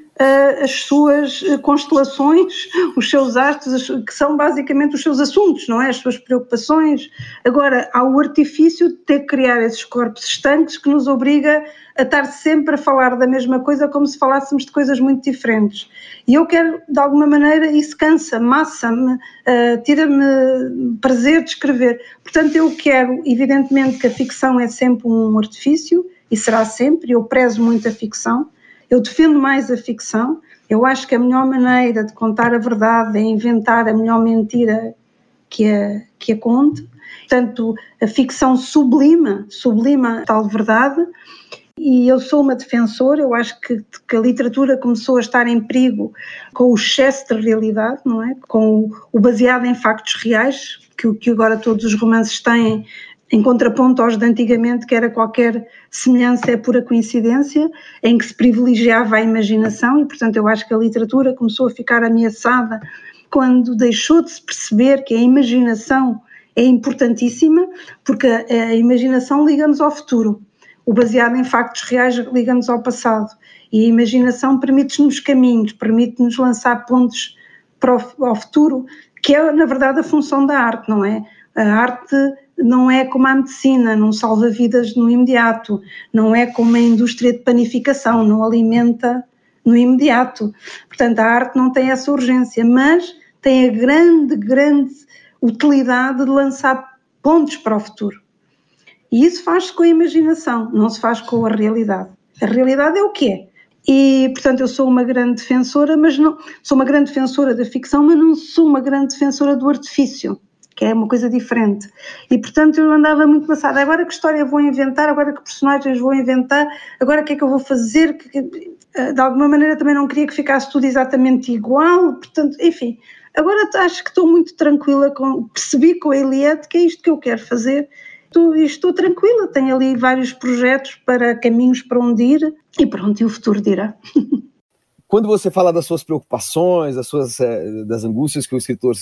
as suas eh, constelações, os seus astros, que são basicamente os seus assuntos, não é? As suas preocupações. Agora, há o artifício de ter que criar esses corpos estanques que nos obriga a estar sempre a falar da mesma coisa como se falássemos de coisas muito diferentes. E eu quero, de alguma maneira, isso cansa, massa-me, uh, tira-me prazer de escrever. Portanto, eu quero, evidentemente, que a ficção é sempre um artifício, e será sempre, eu prezo muito a ficção, eu defendo mais a ficção, eu acho que a melhor maneira de contar a verdade é inventar a melhor mentira que a, que a conte. Portanto, a ficção sublima, sublima tal verdade, e eu sou uma defensora, eu acho que, que, a literatura começou a estar em perigo com o excesso de realidade, não é? Com o, baseado em factos reais, que, que agora todos os romances têm, em contraponto aos de antigamente, que era qualquer semelhança é pura coincidência, em que se privilegiava a imaginação, e portanto eu acho que a literatura começou a ficar ameaçada quando deixou de se perceber que a imaginação é importantíssima, porque a, a imaginação liga-nos ao futuro o baseado em factos reais liga-nos ao passado e a imaginação permite-nos caminhos, permite-nos lançar pontos para o ao futuro, que é na verdade a função da arte, não é? A arte não é como a medicina, não salva vidas no imediato, não é como a indústria de panificação, não alimenta no imediato. Portanto, a arte não tem essa urgência, mas tem a grande, grande utilidade de lançar pontos para o futuro. E isso faz-se com a imaginação, não se faz com a realidade. A realidade é o que é. E, portanto, eu sou uma grande defensora, mas não sou uma grande defensora da ficção, mas não sou uma grande defensora do artifício, que é uma coisa diferente. E, portanto, eu andava muito passada. Agora que história vou inventar? Agora que personagens vou inventar? Agora o que é que eu vou fazer? De alguma maneira também não queria que ficasse tudo exatamente igual. Portanto, enfim, agora acho que estou muito tranquila com. Percebi com a Eliette que é isto que eu quero fazer estou, estou tranquila, tenho ali vários projetos para caminhos para onde ir e pronto, e o futuro dirá. Quando você fala das suas preocupações, das suas eh, das angústias que o escritor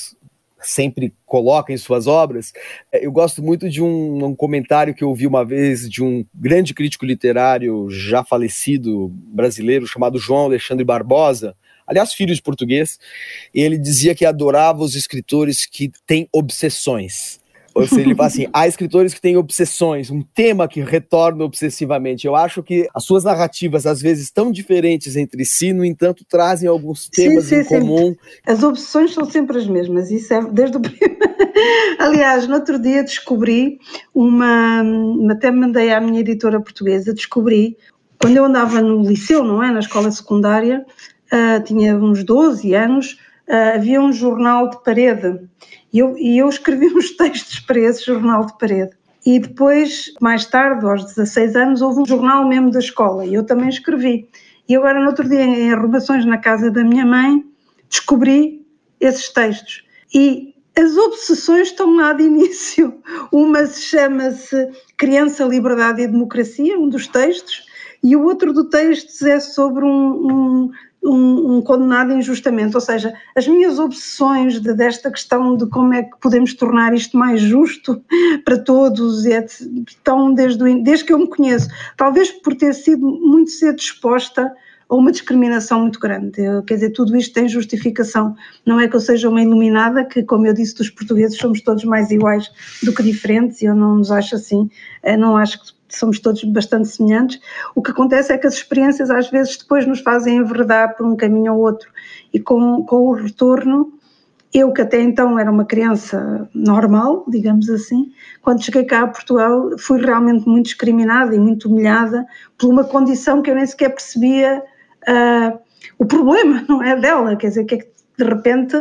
sempre coloca em suas obras. É, eu gosto muito de um, um, comentário que eu ouvi uma vez de um grande crítico literário já falecido brasileiro chamado João Alexandre Barbosa, aliás, filho de português. Ele dizia que adorava os escritores que têm obsessões. Ou seja, ele fala assim: há escritores que têm obsessões, um tema que retorna obsessivamente. Eu acho que as suas narrativas, às vezes, tão diferentes entre si, no entanto, trazem alguns temas sim, sim, em comum. Sim. As obsessões são sempre as mesmas, isso é desde o primeiro. Aliás, no outro dia descobri uma. Até mandei à minha editora portuguesa, descobri, quando eu andava no liceu, não é? Na escola secundária, uh, tinha uns 12 anos, uh, havia um jornal de parede e eu, e eu escrevi uns textos para esse jornal de parede. E depois, mais tarde, aos 16 anos, houve um jornal mesmo da escola e eu também escrevi. E agora, no outro dia, em arrumações na casa da minha mãe, descobri esses textos. E as obsessões estão lá de início. Uma chama-se Criança, Liberdade e Democracia, um dos textos, e o outro do texto é sobre um, um um, um, condenado injustamente. Ou seja, as minhas obsessões de, desta questão de como é que podemos tornar isto mais justo para todos estão desde, desde que eu me conheço. Talvez por ter sido muito cedo exposta a uma discriminação muito grande. Eu, quer dizer, tudo isto tem justificação. Não é que eu seja uma iluminada, que, como eu disse, dos portugueses somos todos mais iguais do que diferentes, e eu não nos acho assim. Eu não acho que somos todos bastante semelhantes. O que acontece é que as experiências às vezes depois nos fazem enverdar por um caminho ou outro e com, com o retorno, eu que até então era uma criança normal, digamos assim, quando cheguei cá a Portugal fui realmente muito discriminada e muito humilhada por uma condição que eu nem sequer percebia uh, o problema, não é dela, quer dizer, que é que de repente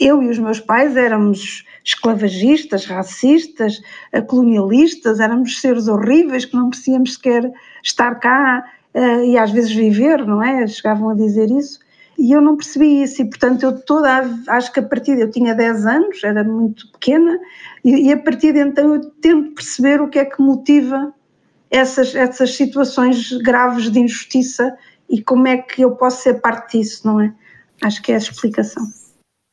eu e os meus pais éramos esclavagistas, racistas, eh, colonialistas, éramos seres horríveis que não merecíamos sequer estar cá uh, e às vezes viver, não é? Chegavam a dizer isso. E eu não percebi isso, e portanto eu toda, acho que a partir de, eu tinha 10 anos, era muito pequena, e, e a partir de então eu tento perceber o que é que motiva essas, essas situações graves de injustiça e como é que eu posso ser parte disso, não é? Acho que é a explicação.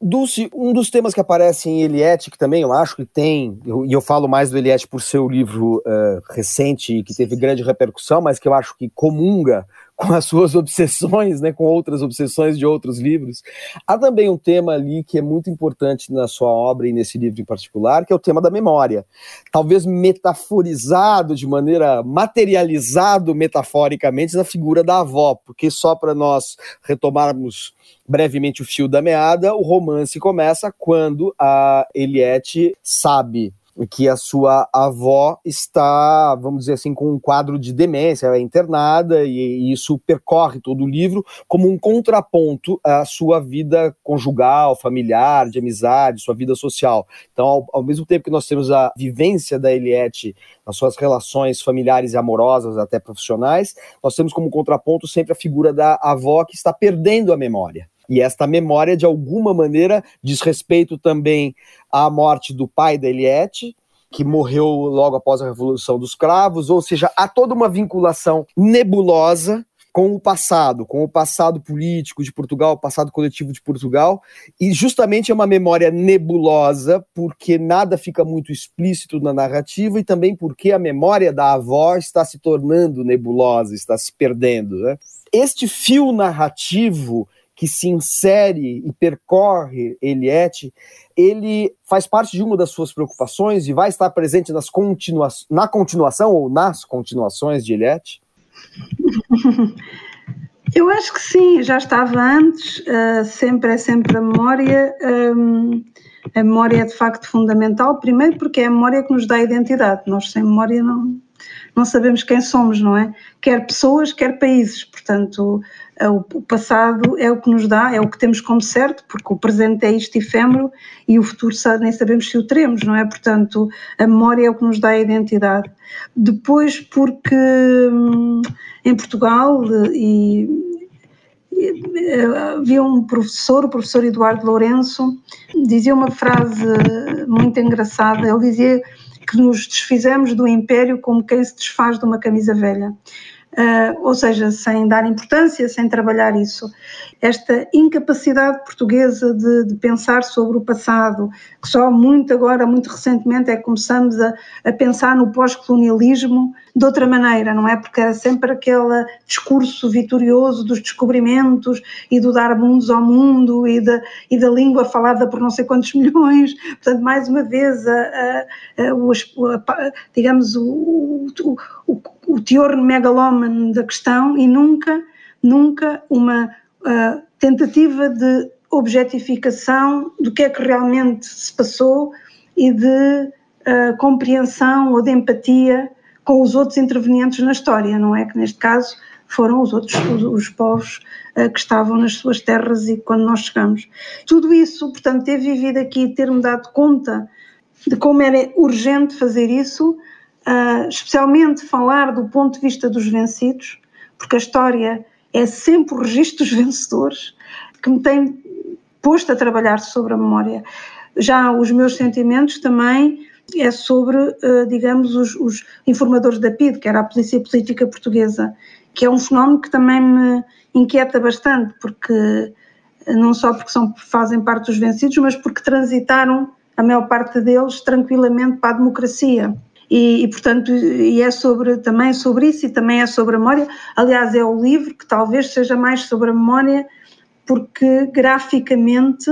Dulce, um dos temas que aparece em Eliette, que também eu acho que tem, e eu, eu, falo mais do Eliette por seu livro uh, recente, que teve grande repercussão, mas que eu acho que comunga com as suas obsessões, né, com outras obsessões de outros livros. Há também um tema ali que é muito importante na sua obra e nesse livro em particular, que é o tema da memória. Talvez metaforizado de maneira materializado metaforicamente na figura da avó, porque só para nós retomarmos brevemente o fio da meada, o romance começa quando a Eliette sabe que a sua avó está, vamos dizer assim, com um quadro de demência, é internada, e, isso percorre todo o livro como um contraponto à sua vida conjugal, familiar, de amizade, sua vida social. Então, ao, ao mesmo tempo que nós temos a vivência da Eliette nas suas relações familiares e amorosas, até profissionais, nós temos como contraponto sempre a figura da avó que está perdendo a memória. E esta memória, de alguma maneira, diz respeito também à morte do pai da Eliette, que morreu logo após a Revolução dos Cravos, ou seja, há toda uma vinculação nebulosa com o passado, com o passado político de Portugal, o passado coletivo de Portugal, e justamente é uma memória nebulosa, porque nada fica muito explícito na narrativa e também porque a memória da avó está se tornando nebulosa, está se perdendo. Né? Este fio narrativo que se insere e percorre Eliette, ele faz parte de uma das suas preocupações e vai estar presente nas continua na continuação ou nas continuações de Eliette? Eu acho que sim, já estava antes, uh, sempre é sempre a memória. Um, a memória é de facto fundamental, primeiro porque é a memória que nos dá identidade. Nós sem memória não, não sabemos quem somos, não é? Quer pessoas, quer países. Portanto, é o passado é o que nos dá, é o que temos como certo, porque o presente é isto efêmero e o futuro nem sabemos se o teremos, não é? Portanto, a memória é o que nos dá a identidade. Depois, porque hum, em Portugal e, havia um professor, o professor Eduardo Lourenço, dizia uma frase muito engraçada. Ele dizia que nos desfizemos do império como quem se desfaz de uma camisa velha. Uh, ou seja, sem dar importância, sem trabalhar isso. Esta incapacidade portuguesa de, de, pensar sobre o passado, que só muito agora, muito recentemente, é que começamos a, a pensar no pós-colonialismo de outra maneira, não é? Porque era sempre aquele discurso vitorioso dos descobrimentos e do dar mundos ao mundo e da, e da língua falada por não sei quantos milhões. Portanto, mais uma vez, a, a, a, digamos, o, o, o, o teor megalómano da questão e nunca, nunca uma uh, tentativa de objetificação do que é que realmente se passou e de uh, compreensão ou de empatia com os outros intervenientes na história, não é? Que neste caso foram os outros, os, os povos uh, que estavam nas suas terras e quando nós chegamos. Tudo isso, portanto, ter vivido aqui ter-me dado conta de como era urgente fazer isso, uh, especialmente falar do ponto de vista dos vencidos, porque a história é sempre o registro dos vencedores, que me tem posto a trabalhar sobre a memória. Já os meus sentimentos também é sobre, uh, digamos, os, os, informadores da PID, que era a Polícia Política Portuguesa, que é um fenómeno que também me inquieta bastante, porque não só porque são, fazem parte dos vencidos, mas porque transitaram a maior parte deles tranquilamente para a democracia. E, e, portanto, e é sobre, também sobre isso e também é sobre a memória. Aliás, é o livro que talvez seja mais sobre a memória, porque graficamente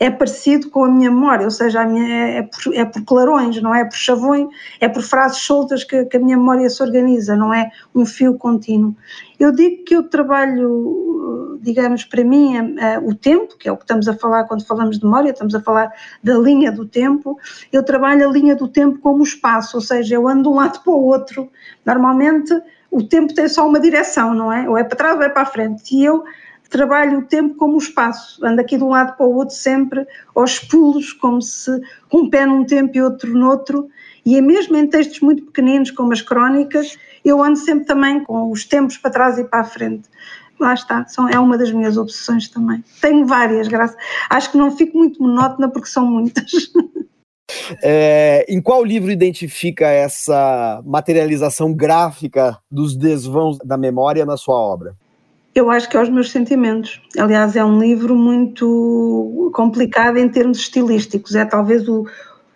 é parecido com a minha memória, ou seja, a minha, é, é, por, é por clarões, não é por chavões, é por frases soltas que, que, a minha memória se organiza, não é um fio contínuo. Eu digo que eu trabalho, digamos, para mim, o tempo, que é o que estamos a falar quando falamos de memória, estamos a falar da linha do tempo, eu trabalho a linha do tempo como espaço, ou seja, eu ando de um lado para o outro. Normalmente o tempo tem só uma direção, não é? Ou é para trás ou é para a frente. E eu trabalho o tempo como o espaço, ando aqui de um lado para o outro sempre aos pulos, como se um pé num tempo e outro noutro, e é mesmo em textos muito pequeninos, como as crónicas, eu ando sempre também com os tempos para trás e para a frente. Lá está, são, é uma das minhas obsessões também. Tenho várias, graças. Acho que não fico muito monótona porque são muitas. É, em qual livro identifica essa materialização gráfica dos desvãos da memória na sua obra? Eu acho que é os meus sentimentos. Aliás, é um livro muito complicado em termos estilísticos. É talvez o.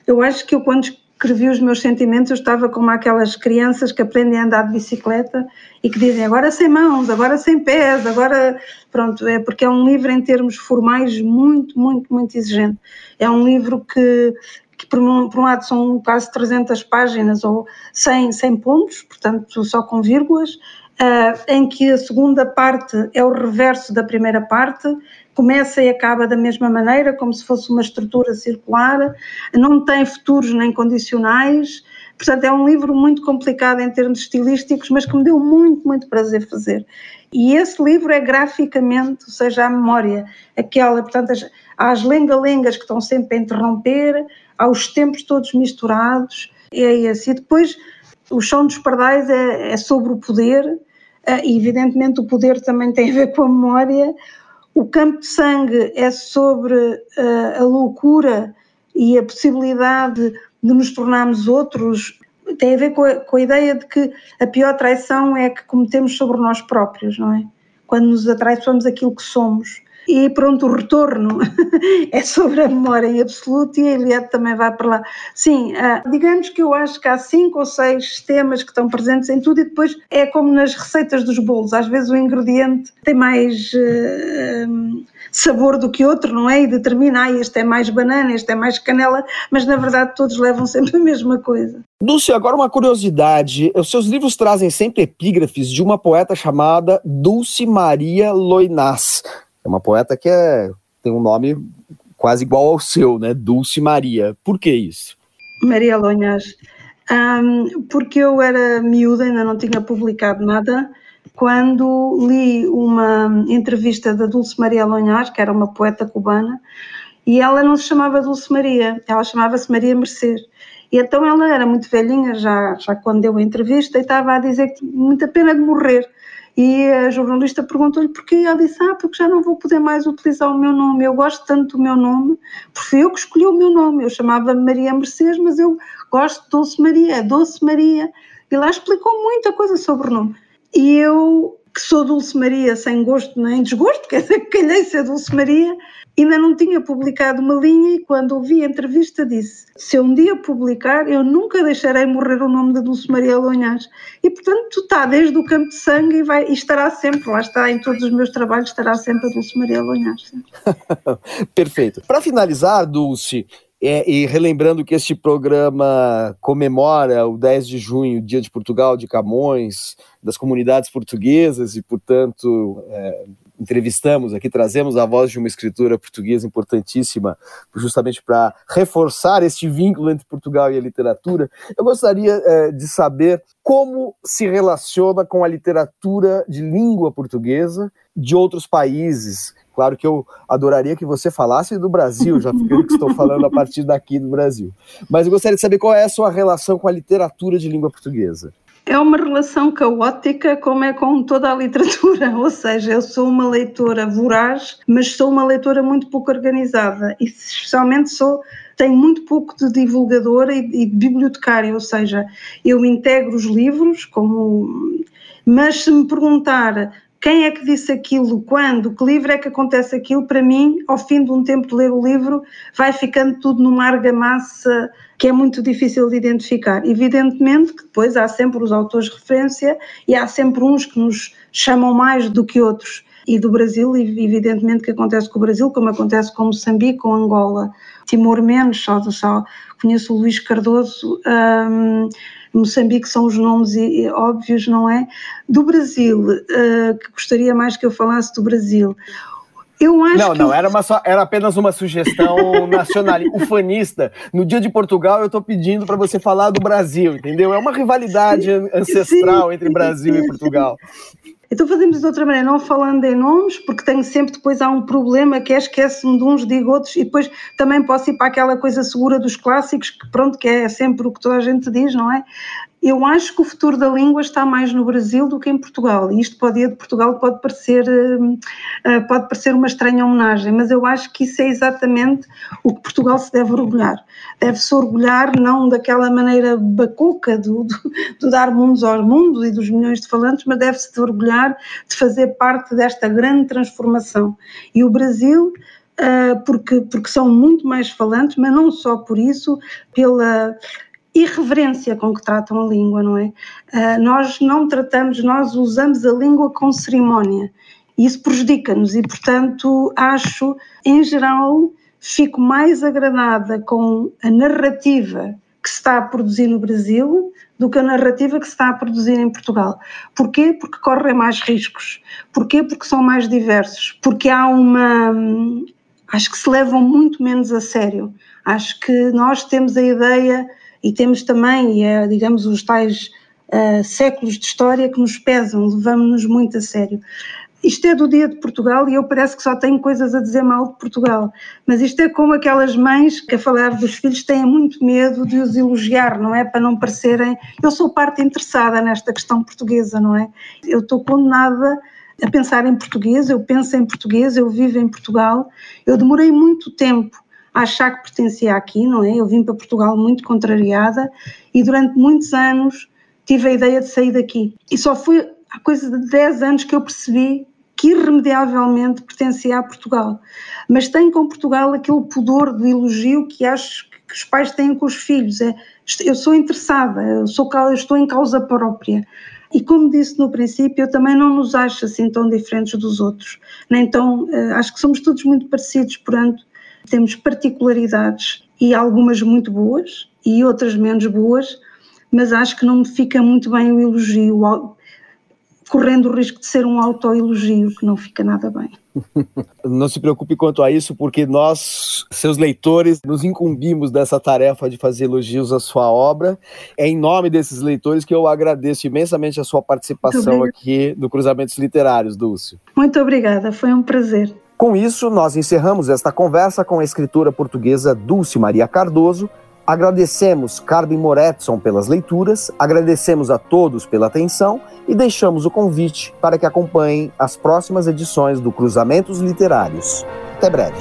Eu acho que eu, quando escrevi os meus sentimentos, eu estava como aquelas crianças que aprendem a andar de bicicleta e que dizem agora sem mãos, agora sem pés, agora. Pronto, é porque é um livro em termos formais muito, muito, muito exigente. É um livro que, que por um, por um lado são quase 300 páginas ou 100, 100 pontos, portanto só com vírgulas, em que a segunda parte é o reverso da primeira parte, começa e acaba da mesma maneira, como se fosse uma estrutura circular, não tem futuros nem condicionais. Portanto, é um livro muito complicado em termos estilísticos, mas que me deu muito, muito prazer fazer. E esse livro é graficamente, ou seja, a memória, aquela, portanto, as, há as lenga-lengas que estão sempre a interromper, há os tempos todos misturados, é esse. E depois o chão dos pardais é, é sobre o poder, eh, e evidentemente o poder também tem a ver com a memória. O campo de sangue é sobre uh, a loucura e a possibilidade de nos tornarmos outros. Tem a ver com a, com a ideia de que a pior traição é a que cometemos sobre nós próprios, não é? Quando nos atraiçoamos aquilo que somos. E pronto, o retorno é sobre a memória em absoluto e a Eliade também vai para lá. Sim, uh, digamos que eu acho que há cinco ou seis temas que estão presentes em tudo e depois é como nas receitas dos bolos, às vezes o ingrediente tem mais uh, sabor do que outro, não é? E determina, ah, este é mais banana, este é mais canela, mas na verdade todos levam sempre a mesma coisa. Dulce, agora uma curiosidade, os seus livros trazem sempre epígrafes de uma poeta chamada Dulce Maria Loinás. É uma poeta que é, tem um nome quase igual ao seu, né? Dulce Maria. Por que isso? Maria Lonhas. Um, porque eu era miúda, ainda não tinha publicado nada, quando li uma entrevista da Dulce Maria Lonhas, que era uma poeta cubana, e ela não se chamava Dulce Maria, ela chamava-se Maria Mercê. E então ela era muito velhinha, já, já quando deu a entrevista, e estava a dizer que muita pena de morrer, e a jornalista perguntou-lhe porquê. Ela disse: Ah, porque já não vou poder mais utilizar o meu nome. Eu gosto tanto do meu nome, porque fui eu que escolhi o meu nome. Eu chamava-me Maria Mercedes, mas eu gosto de Doce Maria, é Doce Maria. E lá explicou muita coisa sobre o nome. E eu, que sou Dulce Maria sem gosto nem desgosto, quer dizer, calhei ser Dulce Maria, ainda não tinha publicado uma linha e quando ouvi a entrevista disse se eu um dia publicar, eu nunca deixarei morrer o nome da Dulce Maria Lonhas. E portanto está desde o campo de sangue e, vai, e estará sempre, lá está, em todos os meus trabalhos estará sempre a Dulce Maria Lonhas. Perfeito. Para finalizar, Dulce, é, e relembrando que este programa comemora o 10 de junho, Dia de Portugal de Camões, das comunidades portuguesas, e, portanto, é, entrevistamos aqui, trazemos a voz de uma escritora portuguesa importantíssima, justamente para reforçar este vínculo entre Portugal e a literatura. Eu gostaria é, de saber como se relaciona com a literatura de língua portuguesa de outros países Claro que eu adoraria que você falasse do Brasil, já que estou falando a partir daqui do Brasil. Mas eu gostaria de saber qual é a sua relação com a literatura de língua portuguesa. É uma relação caótica, como é com toda a literatura, ou seja, eu sou uma leitora voraz, mas sou uma leitora muito pouco organizada e, especialmente, sou tenho muito pouco de divulgadora e de bibliotecária, ou seja, eu integro os livros como mas se me perguntar quem é que disse aquilo, quando, que livro é que acontece aquilo, para mim, ao fim de um tempo de ler o livro, vai ficando tudo numa argamassa que é muito difícil de identificar. Evidentemente que depois há sempre os autores de referência e há sempre uns que nos chamam mais do que outros. E do Brasil, evidentemente que acontece com o Brasil, como acontece com Moçambique, com Angola, Timor menos, só, só conheço o Luís Cardoso. Um, Moçambique são os nomes óbvios, não é? Do Brasil, uh, que gostaria mais que eu falasse do Brasil. Eu acho não, não, era, uma só, era apenas uma sugestão nacional, ufanista. No dia de Portugal, eu estou pedindo para você falar do Brasil, entendeu? É uma rivalidade ancestral sim, entre Brasil sim. e Portugal. Então fazemos de outra maneira, não falando em nomes, porque tenho sempre depois há um problema que é esquece-me de uns, digo outros, e depois também posso ir para aquela coisa segura dos clássicos, que pronto, que é sempre o que toda a gente diz, não é? Eu acho que o futuro da língua está mais no Brasil do que em Portugal. E isto pode ir de Portugal pode parecer, hum, eh, pode parecer uma estranha homenagem, mas eu acho que isso é exatamente o que Portugal se deve orgulhar. Deve-se orgulhar não daquela maneira bacuca do, do, do dar mundos aos mundos e dos milhões de falantes, mas deve-se orgulhar de fazer parte desta grande transformação. E o Brasil Uh, porque, porque são muito mais falantes, mas não só por isso, pela irreverência com que tratam a língua, não é? Uh, nós não tratamos, nós usamos a língua com cerimónia e isso prejudica-nos e, portanto, acho, em geral, fico mais agradada com a narrativa que se está a produzir no Brasil do que a narrativa que se está a produzir em Portugal. Porquê? Porque correm mais riscos. Porquê? Porque são mais diversos. Porque há uma. Acho que se levam muito menos a sério. Acho que nós temos a ideia e temos também, é, digamos, os tais uh, séculos de história que nos pesam, levamos-nos muito a sério. Isto é do dia de Portugal e eu parece que só tenho coisas a dizer mal de Portugal, mas isto é como aquelas mães que a falar dos filhos têm muito medo de os elogiar, não é? Para não parecerem. Eu sou parte interessada nesta questão portuguesa, não é? Eu estou condenada a pensar em português, eu penso em português, eu vivo em Portugal. Eu demorei muito tempo achar que pertencia aqui, não é? Eu vim para Portugal muito contrariada e durante muitos anos tive a ideia de sair daqui. E só foi há coisa de 10 anos que eu percebi que irremediavelmente pertencia a Portugal. Mas tenho com Portugal aquele pudor do elogio que acho que os pais têm com os filhos. É, eu sou interessada, eu, sou, eu estou em causa própria. E como disse no princípio, eu também não nos acho assim tão diferentes dos outros. Nem tão, eh, acho que somos todos muito parecidos, portanto, temos particularidades e algumas muito boas e outras menos boas, mas acho que não me fica muito bem o elogio, correndo o risco de ser um autoelogio, que não fica nada bem. Não se preocupe quanto a isso, porque nós, seus leitores, nos incumbimos dessa tarefa de fazer elogios à sua obra. É em nome desses leitores que eu agradeço imensamente a sua participação aqui no Cruzamentos Literários, Dulce. Muito obrigada, foi um prazer. Com isso, nós encerramos esta conversa com a escritora portuguesa Dulce Maria Cardoso. Agradecemos Carmen Moretson pelas leituras, agradecemos a todos pela atenção e deixamos o convite para que acompanhem as próximas edições do Cruzamentos Literários. Até breve.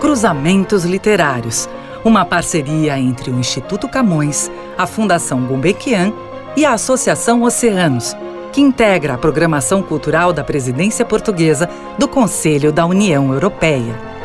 Cruzamentos Literários, uma parceria entre o Instituto Camões, a Fundação Gulbenkian e a Associação Oceanos que integra a programação cultural da presidência portuguesa do Conselho da União Europeia.